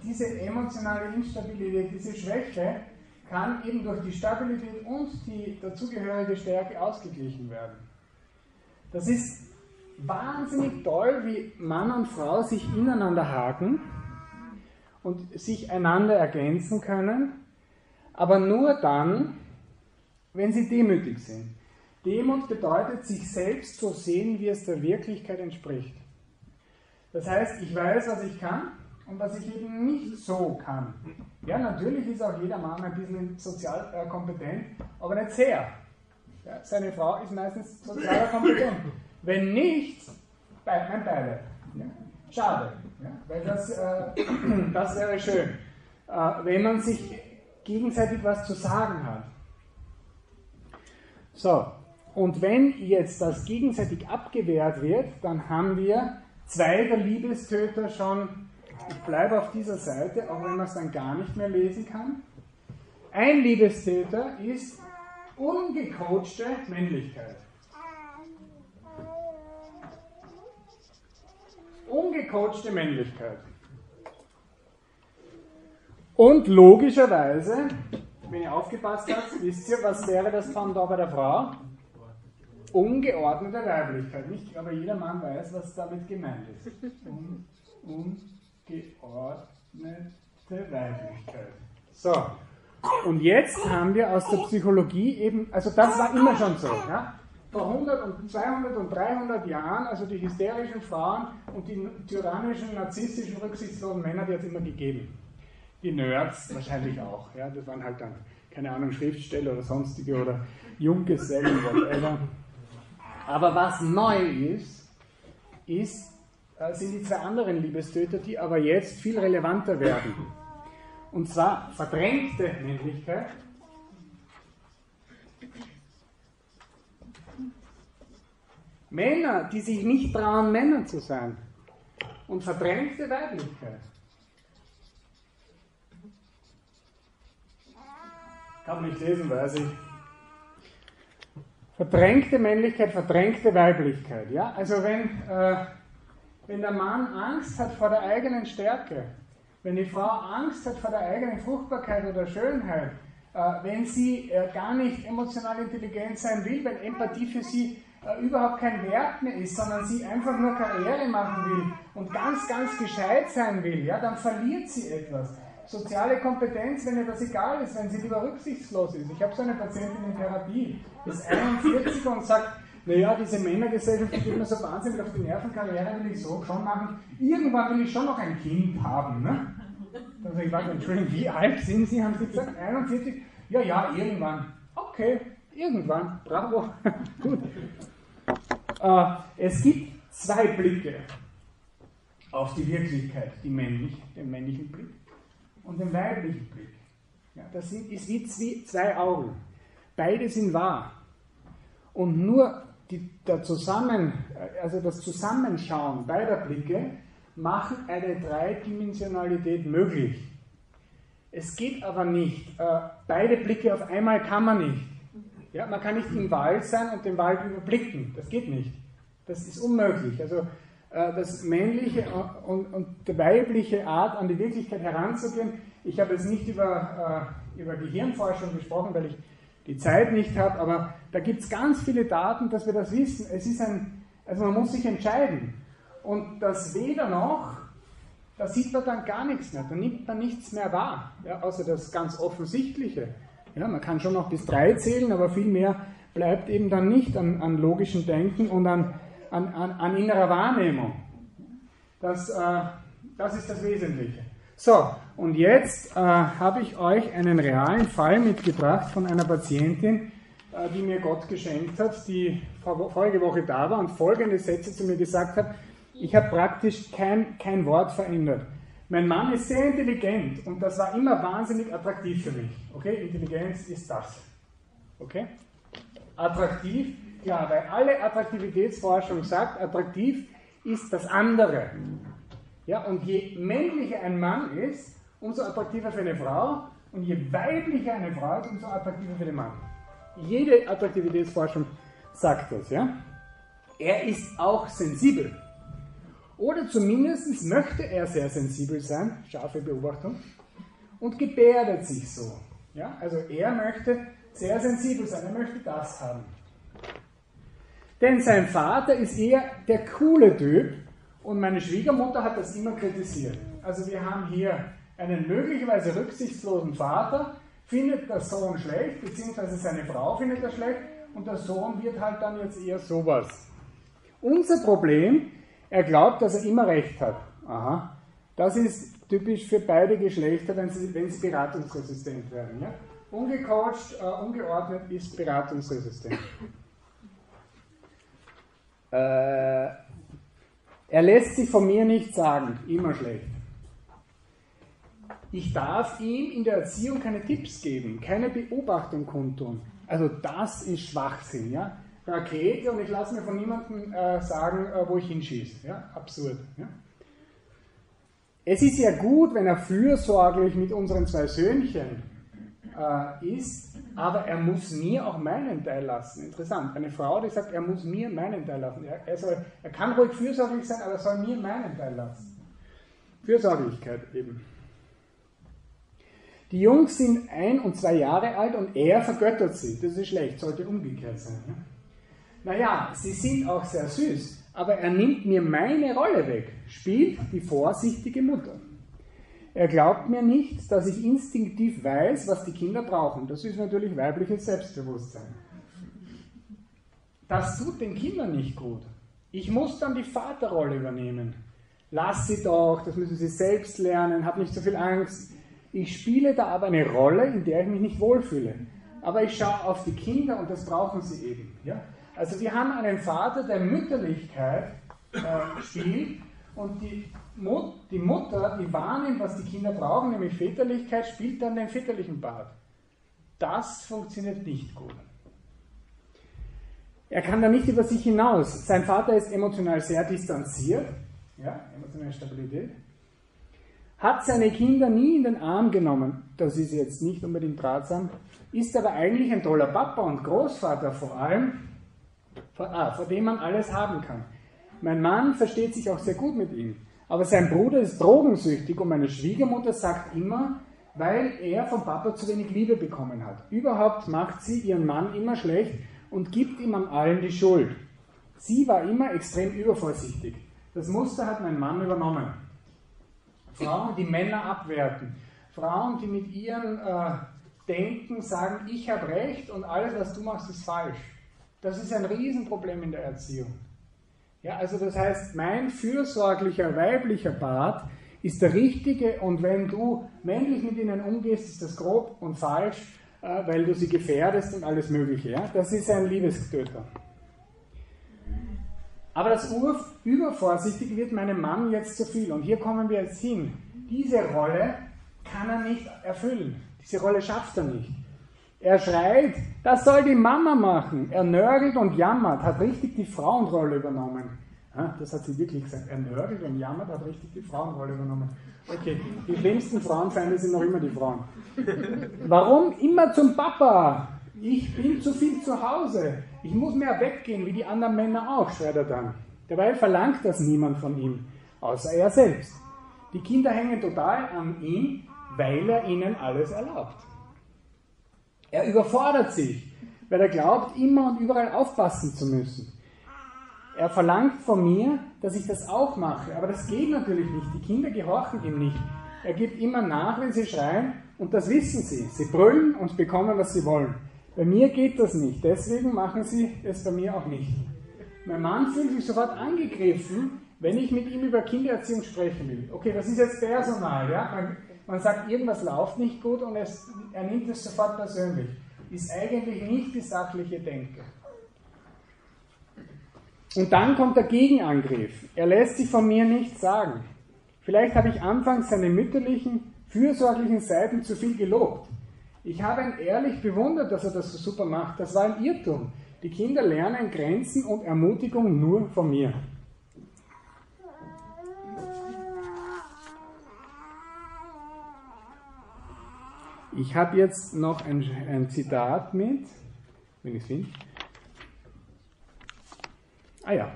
diese emotionale Instabilität, diese Schwäche kann eben durch die Stabilität und die dazugehörige Stärke ausgeglichen werden. Das ist wahnsinnig toll, wie Mann und Frau sich ineinander haken und sich einander ergänzen können, aber nur dann, wenn sie demütig sind. Demut bedeutet, sich selbst zu sehen, wie es der Wirklichkeit entspricht. Das heißt, ich weiß, was ich kann und was ich eben nicht so kann. Ja, natürlich ist auch jeder Mann ein bisschen sozial äh, kompetent, aber nicht sehr. Ja, seine Frau ist meistens sozial kompetent. Wenn nicht, bleibt man beide. Ja? Schade, ja? weil das, äh, das wäre schön, äh, wenn man sich gegenseitig was zu sagen hat. So, und wenn jetzt das gegenseitig abgewehrt wird, dann haben wir zwei der Liebestöter schon, ich bleibe auf dieser Seite, auch wenn man es dann gar nicht mehr lesen kann. Ein Liebestöter ist ungecoachte Männlichkeit. Ungecoachte Männlichkeit. Und logischerweise, wenn ihr aufgepasst habt, wisst ihr, was wäre das da bei der Frau? Ungeordnete Weiblichkeit. Nicht, aber jeder Mann weiß, was damit gemeint ist. Un ungeordnete Weiblichkeit. So, und jetzt haben wir aus der Psychologie eben, also das war immer schon so, ja? vor 100 und 200 und 300 Jahren, also die hysterischen Frauen und die tyrannischen, narzisstischen, rücksichtslosen Männer, die hat es immer gegeben. Die Nerds wahrscheinlich auch, ja? das waren halt dann, keine Ahnung, Schriftsteller oder sonstige oder Junggesellen, whatever. Aber was neu ist, ist, äh, sind die zwei anderen Liebestöter, die aber jetzt viel relevanter werden. Und zwar verdrängte Männlichkeit. Männer, die sich nicht trauen, Männer zu sein. Und verdrängte Weiblichkeit. Kann man nicht lesen, weiß ich. Verdrängte Männlichkeit, verdrängte Weiblichkeit. Ja? Also wenn, äh, wenn der Mann Angst hat vor der eigenen Stärke, wenn die Frau Angst hat vor der eigenen Fruchtbarkeit oder Schönheit, äh, wenn sie äh, gar nicht emotional intelligent sein will, wenn Empathie für sie äh, überhaupt kein Wert mehr ist, sondern sie einfach nur Karriere machen will und ganz, ganz gescheit sein will, ja, dann verliert sie etwas. Soziale Kompetenz, wenn ihr das egal ist, wenn sie lieber rücksichtslos ist. Ich habe so eine Patientin in Therapie, ist 41 und sagt, naja, diese Männergesellschaft geht mir so wahnsinnig auf die Nerven, Karriere will ich so schon machen. Irgendwann will ich schon noch ein Kind haben. Ne? Sage ich, warte, Entschuldigung, wie alt sind Sie? Haben Sie gesagt, 41? Ja, ja, irgendwann. Okay, irgendwann. Bravo. Gut. Äh, es gibt zwei Blicke auf die Wirklichkeit, die männlich, den männlichen Blick und den weiblichen Blick. Ja, das sind, ist wie zwei Augen. Beide sind wahr. Und nur die, der Zusammen, also das Zusammenschauen beider Blicke machen eine Dreidimensionalität möglich. Es geht aber nicht. Äh, beide Blicke auf einmal kann man nicht. Ja, man kann nicht im Wald sein und den Wald überblicken. Das geht nicht. Das ist unmöglich. Also das männliche und, und die weibliche Art an die Wirklichkeit heranzugehen. Ich habe jetzt nicht über, äh, über Gehirnforschung gesprochen, weil ich die Zeit nicht habe, aber da gibt es ganz viele Daten, dass wir das wissen. Es ist ein, also man muss sich entscheiden. Und das weder noch, da sieht man dann gar nichts mehr, da nimmt man nichts mehr wahr, ja, außer das ganz Offensichtliche. Ja, man kann schon noch bis drei zählen, aber viel mehr bleibt eben dann nicht an, an logischem Denken und an, an, an, an innerer Wahrnehmung. Das, äh, das ist das Wesentliche. So, und jetzt äh, habe ich euch einen realen Fall mitgebracht von einer Patientin, äh, die mir Gott geschenkt hat, die vorige Woche da war und folgende Sätze zu mir gesagt hat. Ich habe praktisch kein, kein Wort verändert. Mein Mann ist sehr intelligent und das war immer wahnsinnig attraktiv für mich. Okay, Intelligenz ist das. Okay? Attraktiv, klar, weil alle Attraktivitätsforschung sagt, attraktiv ist das andere. Ja, und je männlicher ein Mann ist, umso attraktiver für eine Frau und je weiblicher eine Frau ist, umso attraktiver für den Mann. Jede Attraktivitätsforschung sagt das. Ja? Er ist auch sensibel. Oder zumindest möchte er sehr sensibel sein, scharfe Beobachtung, und gebärdet sich so. Ja? Also er möchte sehr sensibel sein, er möchte das haben. Denn sein Vater ist eher der coole Typ und meine Schwiegermutter hat das immer kritisiert. Also wir haben hier einen möglicherweise rücksichtslosen Vater, findet der Sohn schlecht, beziehungsweise seine Frau findet er schlecht und der Sohn wird halt dann jetzt eher sowas. Unser Problem, er glaubt, dass er immer recht hat. Aha. Das ist typisch für beide Geschlechter, wenn sie, wenn sie beratungsresistent werden. Ja? Ungecoacht, äh, ungeordnet ist beratungsresistent. Äh, er lässt sich von mir nicht sagen, immer schlecht. Ich darf ihm in der Erziehung keine Tipps geben, keine Beobachtung kundtun. Also das ist Schwachsinn, ja. Rakete und ich lasse mir von niemandem äh, sagen, äh, wo ich hinschieße. Ja? Absurd. Ja? Es ist ja gut, wenn er fürsorglich mit unseren zwei Söhnchen äh, ist, aber er muss mir auch meinen Teil lassen. Interessant. Eine Frau, die sagt, er muss mir meinen Teil lassen. Er, er, soll, er kann ruhig fürsorglich sein, aber er soll mir meinen Teil lassen. Fürsorglichkeit eben. Die Jungs sind ein und zwei Jahre alt und er vergöttert sie. Das ist schlecht, sollte umgekehrt sein. Ja? Naja, sie sind auch sehr süß, aber er nimmt mir meine Rolle weg, spielt die vorsichtige Mutter. Er glaubt mir nicht, dass ich instinktiv weiß, was die Kinder brauchen. Das ist natürlich weibliches Selbstbewusstsein. Das tut den Kindern nicht gut. Ich muss dann die Vaterrolle übernehmen. Lass sie doch, das müssen sie selbst lernen, hab nicht so viel Angst. Ich spiele da aber eine Rolle, in der ich mich nicht wohlfühle. Aber ich schaue auf die Kinder und das brauchen sie eben. Ja? Also wir haben einen Vater, der Mütterlichkeit äh, spielt und die, die Mutter, die wahrnimmt, was die Kinder brauchen, nämlich Väterlichkeit, spielt dann den väterlichen Part. Das funktioniert nicht gut. Er kann da nicht über sich hinaus. Sein Vater ist emotional sehr distanziert, ja, emotionale Stabilität, hat seine Kinder nie in den Arm genommen, das ist jetzt nicht unbedingt ratsam, ist aber eigentlich ein toller Papa und Großvater vor allem, vor, ah, vor dem man alles haben kann. Mein Mann versteht sich auch sehr gut mit ihm. Aber sein Bruder ist drogensüchtig und meine Schwiegermutter sagt immer, weil er vom Papa zu wenig Liebe bekommen hat. Überhaupt macht sie ihren Mann immer schlecht und gibt ihm an allem die Schuld. Sie war immer extrem übervorsichtig. Das Muster hat mein Mann übernommen. Frauen, die Männer abwerten. Frauen, die mit ihren äh, Denken sagen, ich habe recht und alles, was du machst, ist falsch. Das ist ein Riesenproblem in der Erziehung. Ja, also das heißt, mein fürsorglicher weiblicher Part ist der richtige und wenn du männlich mit ihnen umgehst, ist das grob und falsch, äh, weil du sie gefährdest und alles Mögliche. Ja? Das ist ein Liebestöter. Aber das Übervorsichtige wird meinem Mann jetzt zu viel. Und hier kommen wir jetzt hin. Diese Rolle kann er nicht erfüllen. Diese Rolle schafft er nicht. Er schreit, das soll die Mama machen. Er nörgelt und jammert, hat richtig die Frauenrolle übernommen. das hat sie wirklich gesagt. Er nörgelt und jammert, hat richtig die Frauenrolle übernommen. Okay, die schlimmsten Frauenfeinde sind noch immer die Frauen. Warum immer zum Papa? Ich bin zu viel zu Hause. Ich muss mehr weggehen, wie die anderen Männer auch, schreit er dann. Dabei verlangt das niemand von ihm, außer er selbst. Die Kinder hängen total an ihm, weil er ihnen alles erlaubt. Er überfordert sich, weil er glaubt, immer und überall aufpassen zu müssen. Er verlangt von mir, dass ich das auch mache, aber das geht natürlich nicht. Die Kinder gehorchen ihm nicht. Er gibt immer nach, wenn sie schreien, und das wissen sie. Sie brüllen und bekommen, was sie wollen. Bei mir geht das nicht, deswegen machen sie es bei mir auch nicht. Mein Mann fühlt sich sofort angegriffen, wenn ich mit ihm über Kindererziehung sprechen will. Okay, das ist jetzt Personal, ja? Man, sagt, irgendwas läuft nicht gut und es, er nimmt es sofort persönlich. Ist eigentlich nicht die sachliche Denke. Und dann kommt der Gegenangriff. Er lässt sich von mir nichts sagen. Vielleicht habe ich anfangs seine mütterlichen, fürsorglichen Seiten zu viel gelobt. Ich habe ihn ehrlich bewundert, dass er das so super macht. Das war ein Irrtum. Die Kinder lernen Grenzen und Ermutigung nur von mir. Ich habe jetzt noch ein, ein, Zitat mit, wenn ich es finde. Ah ja.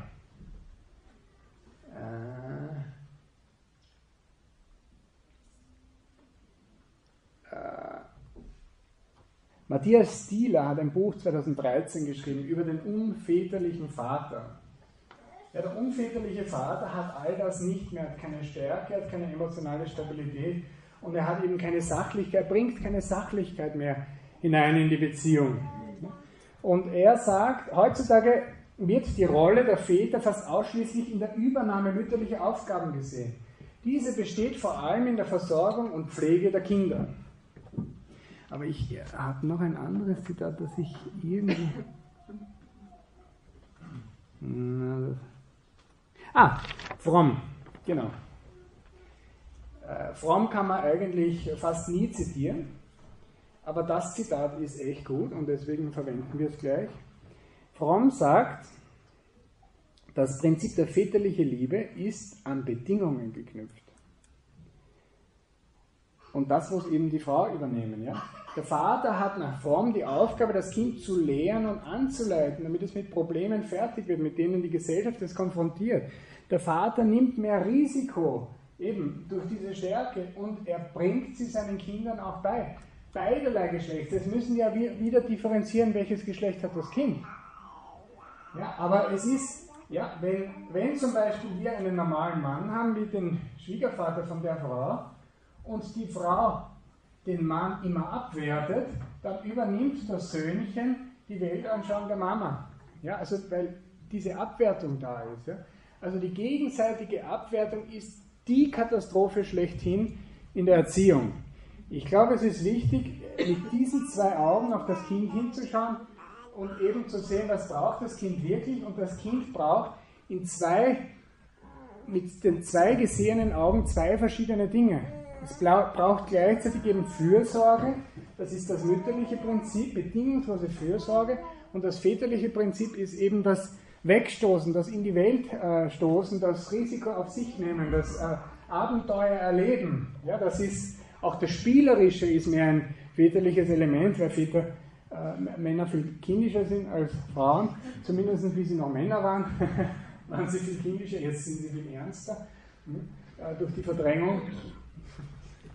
Äh, äh, Matthias Stieler hat ein Buch 2013 geschrieben über den unväterlichen Vater. Ja, der unväterliche Vater hat all das nicht mehr, hat keine Stärke, hat keine emotionale Stabilität und er hat eben keine Sachlichkeit, bringt keine Sachlichkeit mehr hinein in die Beziehung. Und er sagt, heutzutage wird die Rolle der Väter fast ausschließlich in der Übernahme mütterlicher Aufgaben gesehen. Diese besteht vor allem in der Versorgung und Pflege der Kinder. Aber ich habe noch ein anderes Zitat, das ich irgendwie. Ah, fromm, genau. Äh, Fromm kann man eigentlich fast nie zitieren, aber das Zitat ist echt gut und deswegen verwenden wir es gleich. Fromm sagt, das Prinzip der väterlichen Liebe ist an Bedingungen geknüpft. Und das muss eben die Frau übernehmen. Ja? Der Vater hat nach Form die Aufgabe, das Kind zu lehren und anzuleiten, damit es mit Problemen fertig wird, mit denen die Gesellschaft es konfrontiert. Der Vater nimmt mehr Risiko, eben durch diese Stärke, und er bringt sie seinen Kindern auch bei. Beiderlei Geschlechter. Es müssen ja wieder differenzieren, welches Geschlecht hat das Kind. Ja, aber es ist, ja, wenn, wenn zum Beispiel wir einen normalen Mann haben, wie den Schwiegervater von der Frau, und die Frau den Mann immer abwertet, dann übernimmt das Söhnchen die Weltanschauung der Mama. Ja, also weil diese Abwertung da ist. Ja. Also die gegenseitige Abwertung ist die Katastrophe schlechthin in der Erziehung. Ich glaube, es ist wichtig, mit diesen zwei Augen auf das Kind hinzuschauen und eben zu sehen, was braucht das Kind wirklich. Und das Kind braucht in zwei, mit den zwei gesehenen Augen zwei verschiedene Dinge. Es braucht gleichzeitig eben Fürsorge, das ist das mütterliche Prinzip, bedingungslose Fürsorge. Und das väterliche Prinzip ist eben das Wegstoßen, das in die Welt äh, stoßen, das Risiko auf sich nehmen, das äh, Abenteuer erleben. Ja, das ist auch das Spielerische ist mehr ein väterliches Element, weil Väter äh, Männer viel kindischer sind als Frauen, zumindest wie sie noch Männer waren, waren sie viel kindischer, jetzt sind sie viel ernster hm, äh, durch die Verdrängung.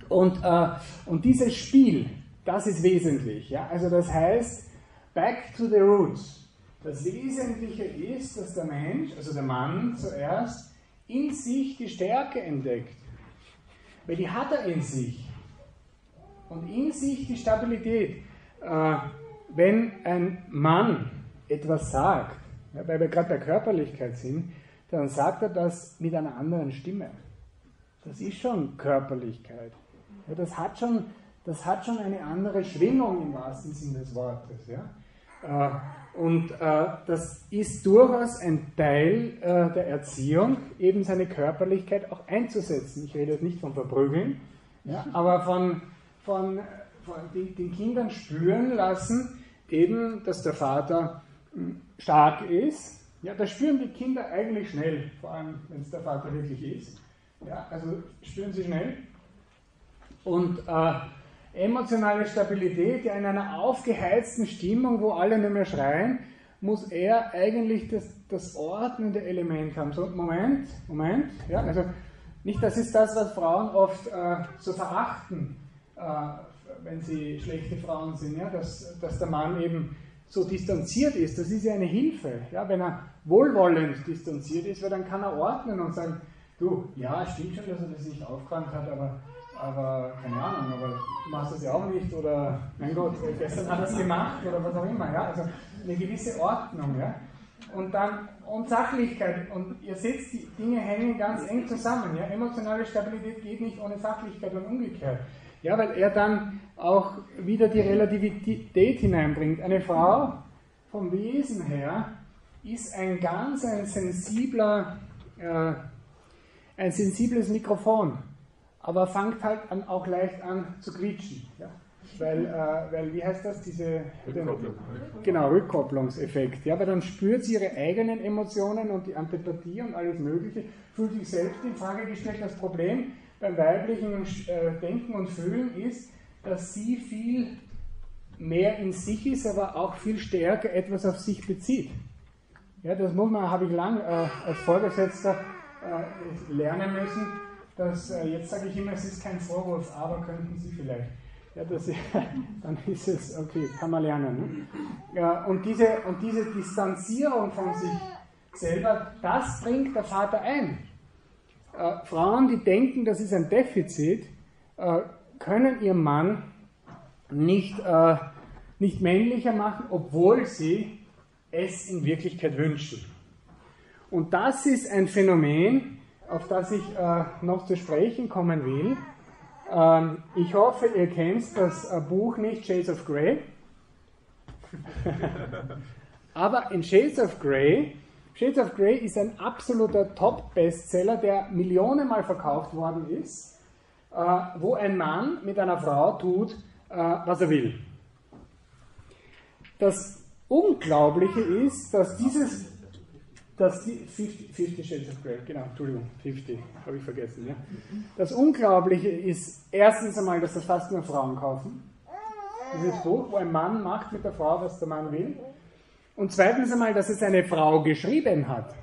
Und, äh, und dieses Spiel, das ist wesentlich. Ja? Also das heißt, back to the roots. Das Wesentliche ist, dass der Mensch, also der Mann zuerst, in sich die Stärke entdeckt. Weil die hat er in sich. Und in sich die Stabilität. Äh, wenn ein Mann etwas sagt, ja, weil wir gerade bei Körperlichkeit sind, dann sagt er das mit einer anderen Stimme. Das ist schon Körperlichkeit. Ja, das, hat schon, das hat schon eine andere Schwingung im wahrsten Sinne des Wortes. Ja? Äh, und äh, das ist durchaus ein Teil äh, der Erziehung, eben seine Körperlichkeit auch einzusetzen. Ich rede jetzt nicht von Verprügeln, ja, aber von, von, von den, den Kindern spüren lassen, eben, dass der Vater hm, stark ist. Ja, das spüren die Kinder eigentlich schnell, vor allem wenn es der Vater wirklich ist. Ja, also spüren sie schnell. Und äh, emotionale Stabilität, ja in einer aufgeheizten Stimmung, wo alle nur mehr schreien, muss er eigentlich das, das ordnende Element haben. So, Moment, Moment, ja, also nicht, das ist das, was Frauen oft äh, so verachten, äh, wenn sie schlechte Frauen sind, ja, dass, dass der Mann eben so distanziert ist, das ist ja eine Hilfe. Ja, wenn er wohlwollend distanziert ist, weil dann kann er ordnen und sagen, du, ja, stimmt schon, dass er das nicht aufgeräumt hat, aber aber keine Ahnung, aber du machst das ja auch nicht oder mein Gott, gestern hat es gemacht oder was auch immer, ja, also eine gewisse Ordnung, ja. Und dann, und Sachlichkeit, und ihr seht, die Dinge hängen ganz eng zusammen, ja. Emotionale Stabilität geht nicht ohne Sachlichkeit und umgekehrt. Ja, weil er dann auch wieder die Relativität hineinbringt. Eine Frau vom Wesen her ist ein ganz ein sensibler, äh, ein sensibles Mikrofon aber fangt halt an, auch leicht an zu quietschen. Ja? Weil, äh, weil, wie heißt das, diese Rückkopplung. genau, Rückkopplungseffekt. Ja, weil dann spürt sie ihre eigenen Emotionen und die Antipathie und alles Mögliche, fühlt sich selbst in Frage gestellt. Das Problem beim weiblichen äh, Denken und Fühlen ist, dass sie viel mehr in sich ist, aber auch viel stärker etwas auf sich bezieht. Ja, das muss man, habe ich lang äh, als Vorgesetzter äh, lernen müssen dass, äh, jetzt sage ich immer, es ist kein Vorwurf, aber könnten Sie vielleicht. Ja, das, dann ist es, okay, kann man lernen. Ne? Ja, und, diese, und diese Distanzierung von sich selber, das bringt der Vater ein. Äh, Frauen, die denken, das ist ein Defizit, äh, können ihren Mann nicht, äh, nicht männlicher machen, obwohl sie es in Wirklichkeit wünschen. Und das ist ein Phänomen, auf das ich äh, noch zu sprechen kommen will. Ähm, ich hoffe, ihr kennt das äh, Buch nicht, Shades of Grey. Aber in Shades of Grey, Shades of Grey ist ein absoluter Top-Bestseller, der millionenmal verkauft worden ist, äh, wo ein Mann mit einer Frau tut, äh, was er will. Das Unglaubliche ist, dass dieses das 50, 50 Shades of Grey, genau, Entschuldigung, 50, habe ich vergessen. Ja. Das Unglaubliche ist erstens einmal, dass das fast nur Frauen kaufen. Dieses Buch, wo ein Mann macht mit der Frau, was der Mann will. Und zweitens einmal, dass es eine Frau geschrieben hat.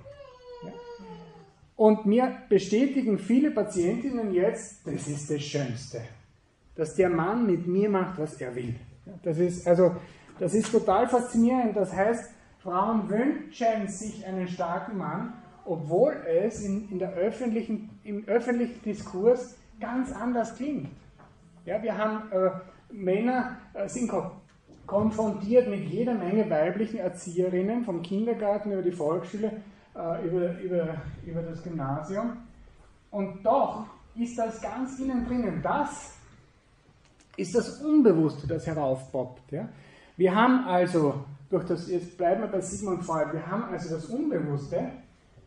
Und mir bestätigen viele Patientinnen jetzt, das ist das Schönste, dass der Mann mit mir macht, was er will. Das ist, also, das ist total faszinierend. Das heißt, Frauen wünschen sich einen starken Mann, obwohl es in, in der öffentlichen, im öffentlichen Diskurs ganz anders klingt. Ja, wir haben äh, Männer äh, sind konfrontiert mit jeder Menge weiblichen Erzieherinnen, vom Kindergarten über die Volksschule, äh, über, über, über das Gymnasium. Und doch ist das ganz innen drinnen. Das ist das Unbewusste, das heraufpoppt. Ja? Wir haben also durch das, jetzt bleiben wir bei Sigmund Freud, wir haben also das Unbewusste,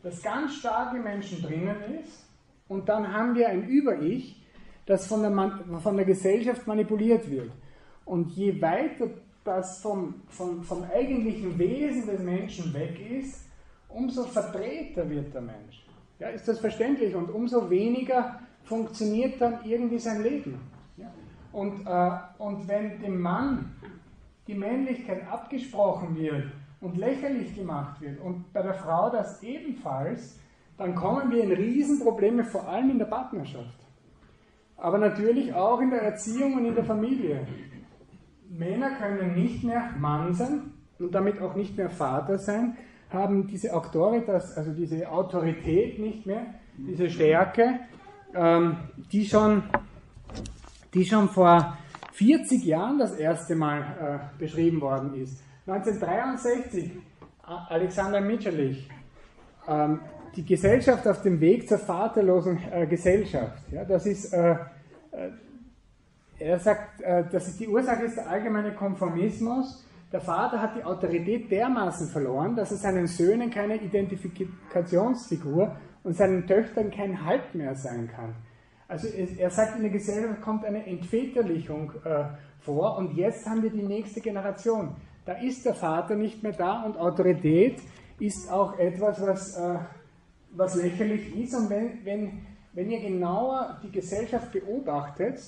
das ganz stark im Menschen drinnen ist, und dann haben wir ein Über-Ich, das von der, von der Gesellschaft manipuliert wird. Und je weiter das vom, vom, vom eigentlichen Wesen des Menschen weg ist, umso verdrehter wird der Mensch. Ja, ist das verständlich? Und umso weniger funktioniert dann irgendwie sein Leben. Und, äh, und wenn dem Mann die Männlichkeit abgesprochen wird und lächerlich gemacht wird und bei der Frau das ebenfalls, dann kommen wir in Riesenprobleme, vor allem in der Partnerschaft. Aber natürlich auch in der Erziehung und in der Familie. Männer können nicht mehr Mann sein und damit auch nicht mehr Vater sein, haben diese Autoritas, also diese Autorität nicht mehr, diese Stärke, ähm, die, schon, die schon vor 40 Jahren das erste Mal äh, beschrieben worden ist. 1963, Alexander Mitscherlich, ähm, die Gesellschaft auf dem Weg zur vaterlosen äh, Gesellschaft. Ja, das ist, äh, äh er sagt, äh, das ist die Ursache ist der allgemeine Konformismus. Der Vater hat die Autorität dermaßen verloren, dass er seinen Söhnen keine Identifikationsfigur und seinen Töchtern kein Halt mehr sein kann. Also er sagt, in der Gesellschaft kommt eine Entväterlichung äh, vor und jetzt haben wir die nächste Generation. Da ist der Vater nicht mehr da und Autorität ist auch etwas, was, äh, was lächerlich ist. Und wenn, wenn, wenn ihr genauer die Gesellschaft beobachtet,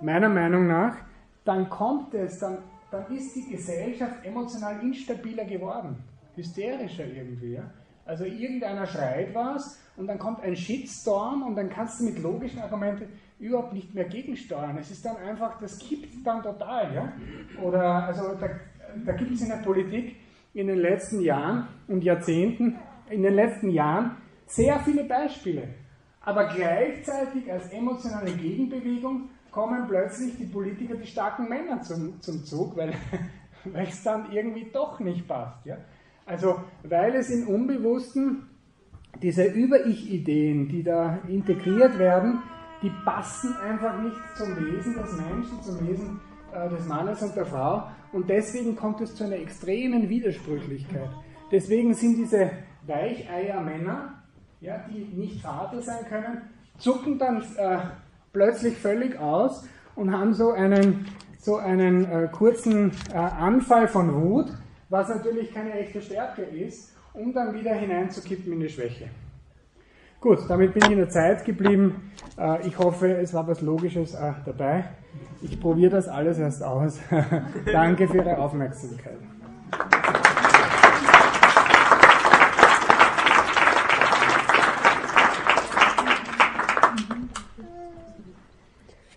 meiner Meinung nach, dann kommt es, dann, dann ist die Gesellschaft emotional instabiler geworden, hysterischer irgendwie. Ja? Also irgendeiner schreit was und dann kommt ein Shitstorm und dann kannst du mit logischen Argumenten überhaupt nicht mehr gegensteuern. Es ist dann einfach, das kippt dann total. Ja? Oder also da, da gibt es in der Politik in den letzten Jahren und Jahrzehnten, in den letzten Jahren sehr viele Beispiele. Aber gleichzeitig als emotionale Gegenbewegung kommen plötzlich die Politiker, die starken Männer zum, zum Zug, weil es dann irgendwie doch nicht passt. Ja? Also, weil es im Unbewussten diese Über-Ich-Ideen, die da integriert werden, die passen einfach nicht zum Wesen des Menschen, zum Wesen äh, des Mannes und der Frau. Und deswegen kommt es zu einer extremen Widersprüchlichkeit. Deswegen sind diese Weicheier-Männer, ja, die nicht Vater sein können, zucken dann äh, plötzlich völlig aus und haben so einen, so einen äh, kurzen äh, Anfall von Wut was natürlich keine echte Stärke ist, um dann wieder hineinzukippen in die Schwäche. Gut, damit bin ich in der Zeit geblieben. Äh, ich hoffe, es war was Logisches äh, dabei. Ich probiere das alles erst aus. Danke für Ihre Aufmerksamkeit.